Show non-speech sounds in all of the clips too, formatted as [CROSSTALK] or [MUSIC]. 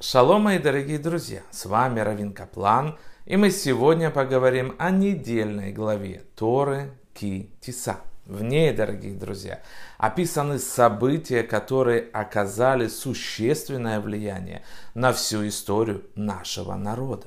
Шалом, мои дорогие друзья! С вами Равин Каплан, и мы сегодня поговорим о недельной главе Торы Ки Тиса. В ней, дорогие друзья, описаны события, которые оказали существенное влияние на всю историю нашего народа.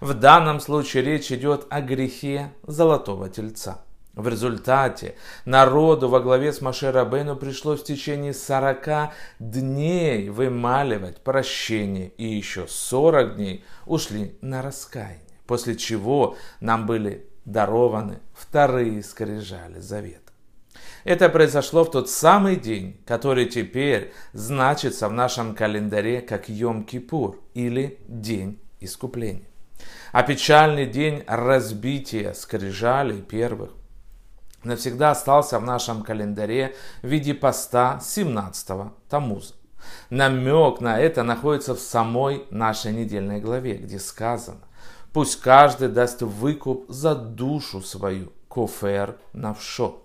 В данном случае речь идет о грехе Золотого Тельца – в результате народу во главе с Маше Рабейну пришлось в течение 40 дней вымаливать прощение, и еще 40 дней ушли на раскаяние, после чего нам были дарованы вторые скрижали завета. Это произошло в тот самый день, который теперь значится в нашем календаре как Йом-Кипур или День Искупления. А печальный день разбития скрижалей первых навсегда остался в нашем календаре в виде поста 17-го Тамуза. Намек на это находится в самой нашей недельной главе, где сказано «Пусть каждый даст выкуп за душу свою, кофер навшо».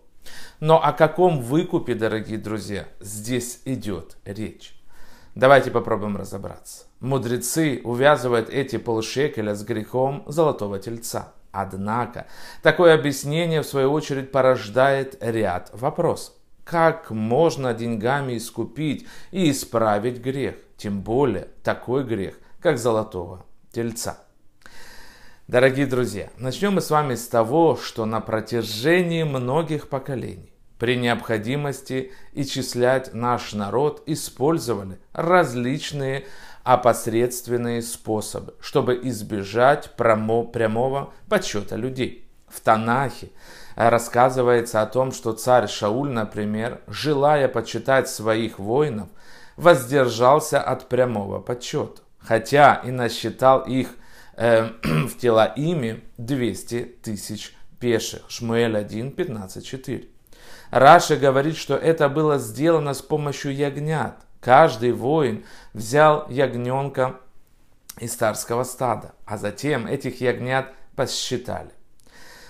Но о каком выкупе, дорогие друзья, здесь идет речь? Давайте попробуем разобраться. Мудрецы увязывают эти полшекеля с грехом золотого тельца – Однако, такое объяснение, в свою очередь, порождает ряд вопросов. Как можно деньгами искупить и исправить грех? Тем более такой грех, как золотого тельца. Дорогие друзья, начнем мы с вами с того, что на протяжении многих поколений при необходимости исчислять наш народ использовали различные опосредственные способы, чтобы избежать прямого подсчета людей. В Танахе рассказывается о том, что царь Шауль, например, желая почитать своих воинов, воздержался от прямого подсчета, хотя и насчитал их э, [CLEARS THROAT] в тела ими 200 тысяч пеших. Шмуэль 1, 15, 4. Раши говорит, что это было сделано с помощью ягнят, Каждый воин взял ягненка из царского стада, а затем этих ягнят посчитали.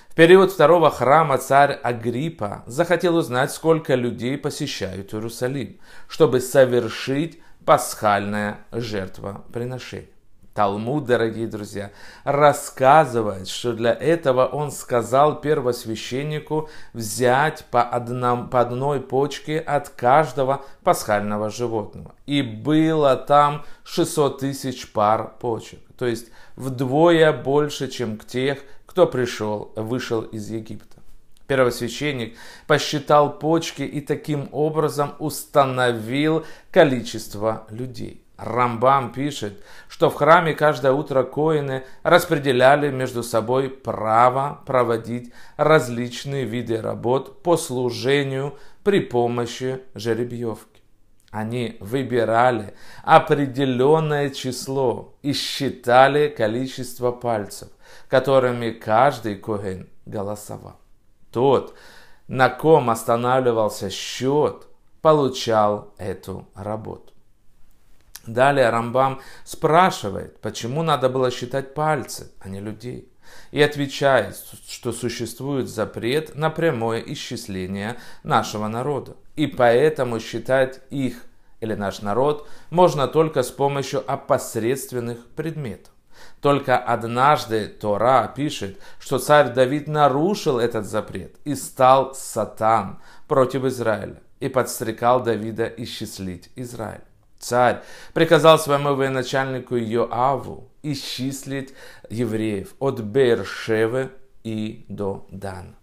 В период второго храма царь Агриппа захотел узнать, сколько людей посещают Иерусалим, чтобы совершить пасхальное жертвоприношение. Талмуд, дорогие друзья, рассказывает, что для этого он сказал первосвященнику взять по, одном, по одной почке от каждого пасхального животного. И было там 600 тысяч пар почек, то есть вдвое больше, чем к тех, кто пришел, вышел из Египта. Первосвященник посчитал почки и таким образом установил количество людей. Рамбам пишет, что в храме каждое утро коины распределяли между собой право проводить различные виды работ по служению при помощи жеребьевки. Они выбирали определенное число и считали количество пальцев, которыми каждый коин голосовал. Тот, на ком останавливался счет, получал эту работу. Далее Рамбам спрашивает, почему надо было считать пальцы, а не людей. И отвечает, что существует запрет на прямое исчисление нашего народа. И поэтому считать их или наш народ можно только с помощью опосредственных предметов. Только однажды Тора пишет, что царь Давид нарушил этот запрет и стал сатан против Израиля и подстрекал Давида исчислить Израиль. Царь приказал своему военачальнику Йоаву исчислить евреев от Бершевы и до Дана.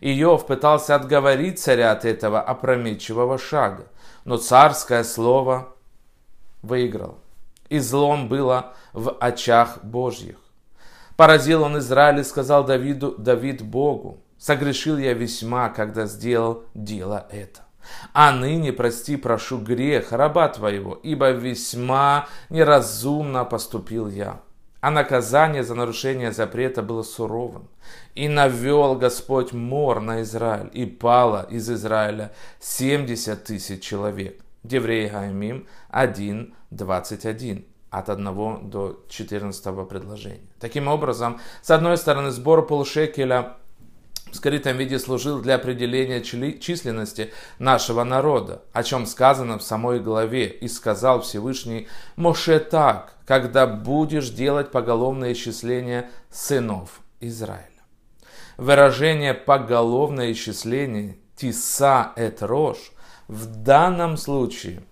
Иов пытался отговорить царя от этого опрометчивого шага, но царское слово выиграл. И злом было в очах Божьих. Поразил он Израиль и сказал Давиду, Давид Богу, согрешил я весьма, когда сделал дело это. А ныне прости, прошу грех раба твоего, ибо весьма неразумно поступил я. А наказание за нарушение запрета было суровым. И навел Господь мор на Израиль, и пало из Израиля 70 тысяч человек. Деврей Гаймим 1, 21 от 1 до 14 предложения. Таким образом, с одной стороны, сбор полшекеля в скрытом виде служил для определения численности нашего народа, о чем сказано в самой главе, и сказал Всевышний Моше так, когда будешь делать поголовное исчисление сынов Израиля. Выражение поголовное исчисление тиса эт рож в данном случае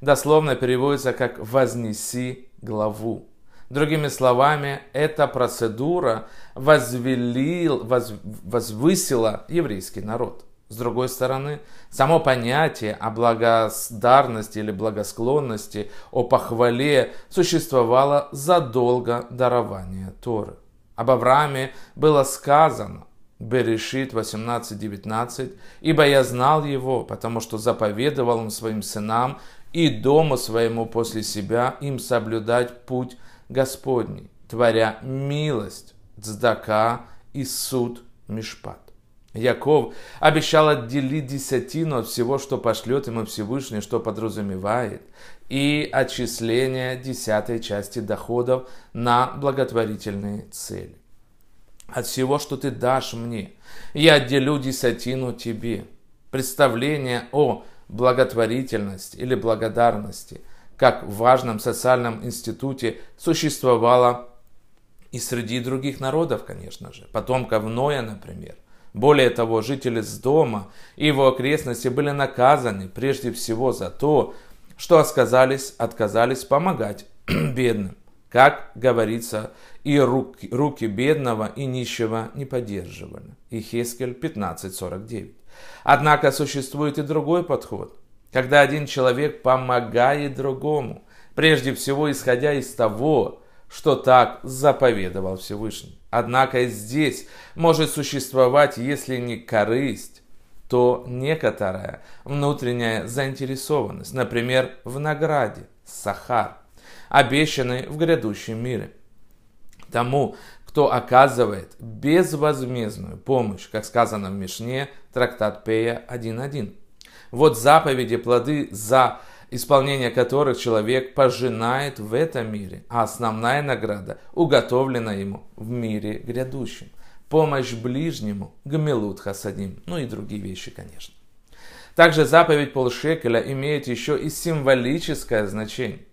дословно переводится как «вознеси главу». Другими словами, эта процедура возвелил, воз, возвысила еврейский народ. С другой стороны, само понятие о благодарности или благосклонности, о похвале существовало задолго дарования Торы. Об Аврааме было сказано, Берешит 18.19, «Ибо я знал его, потому что заповедовал он своим сынам и дому своему после себя им соблюдать путь Господний, творя милость, цдака и суд Мишпат. Яков обещал отделить десятину от всего, что пошлет ему Всевышний, что подразумевает, и отчисление десятой части доходов на благотворительные цели. От всего, что ты дашь мне, я отделю десятину тебе. Представление о благотворительности или благодарности – как в важном социальном институте, существовало и среди других народов, конечно же, потомков Ноя, например. Более того, жители с дома и его окрестности были наказаны прежде всего за то, что отказались, отказались помогать [CLEARS THROAT] бедным. Как говорится, и руки, руки бедного и нищего не поддерживали. Ихескель 15.49. Однако существует и другой подход – когда один человек помогает другому, прежде всего исходя из того, что так заповедовал Всевышний. Однако здесь может существовать, если не корысть, то некоторая внутренняя заинтересованность, например, в награде, сахар, обещанной в грядущем мире. Тому, кто оказывает безвозмездную помощь, как сказано в Мишне, трактат Пея 1.1. Вот заповеди, плоды за исполнение которых человек пожинает в этом мире, а основная награда уготовлена ему в мире грядущем. Помощь ближнему, гмелут хасадим, ну и другие вещи, конечно. Также заповедь полшекеля имеет еще и символическое значение.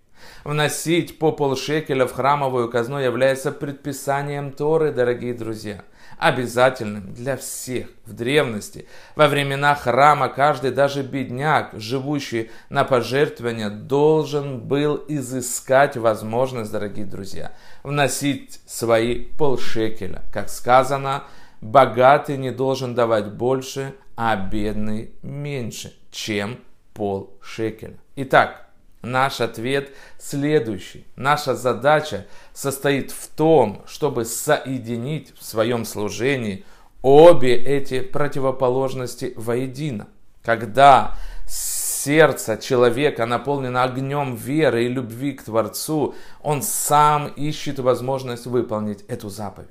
Вносить по полшекеля в храмовую казну является предписанием Торы, дорогие друзья – обязательным для всех. В древности, во времена храма, каждый, даже бедняк, живущий на пожертвования, должен был изыскать возможность, дорогие друзья, вносить свои полшекеля. Как сказано, богатый не должен давать больше, а бедный меньше, чем полшекеля. Итак, Наш ответ следующий. Наша задача состоит в том, чтобы соединить в своем служении обе эти противоположности воедино. Когда сердце человека наполнено огнем веры и любви к Творцу, он сам ищет возможность выполнить эту заповедь.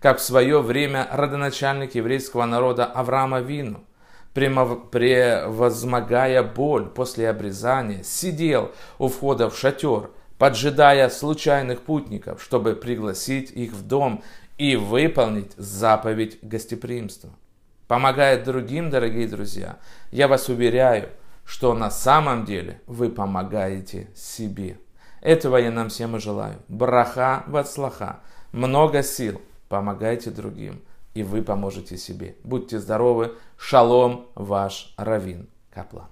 Как в свое время родоначальник еврейского народа Авраама Вину – превозмогая боль после обрезания, сидел у входа в шатер, поджидая случайных путников, чтобы пригласить их в дом и выполнить заповедь гостеприимства. Помогая другим, дорогие друзья, я вас уверяю, что на самом деле вы помогаете себе. Этого я нам всем и желаю. Браха вацлаха. Много сил. Помогайте другим и вы поможете себе. Будьте здоровы. Шалом, ваш Равин Каплан.